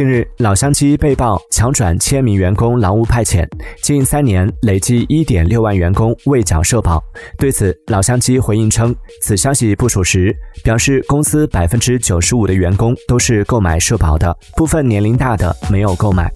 近日老乡鸡被曝强转千名员工劳务派遣近三年累计一点六万员工未缴社保。对此老乡鸡回应称此消息不属实表示公司百分之九十五的员工都是购买社保的部分年龄大的没有购买。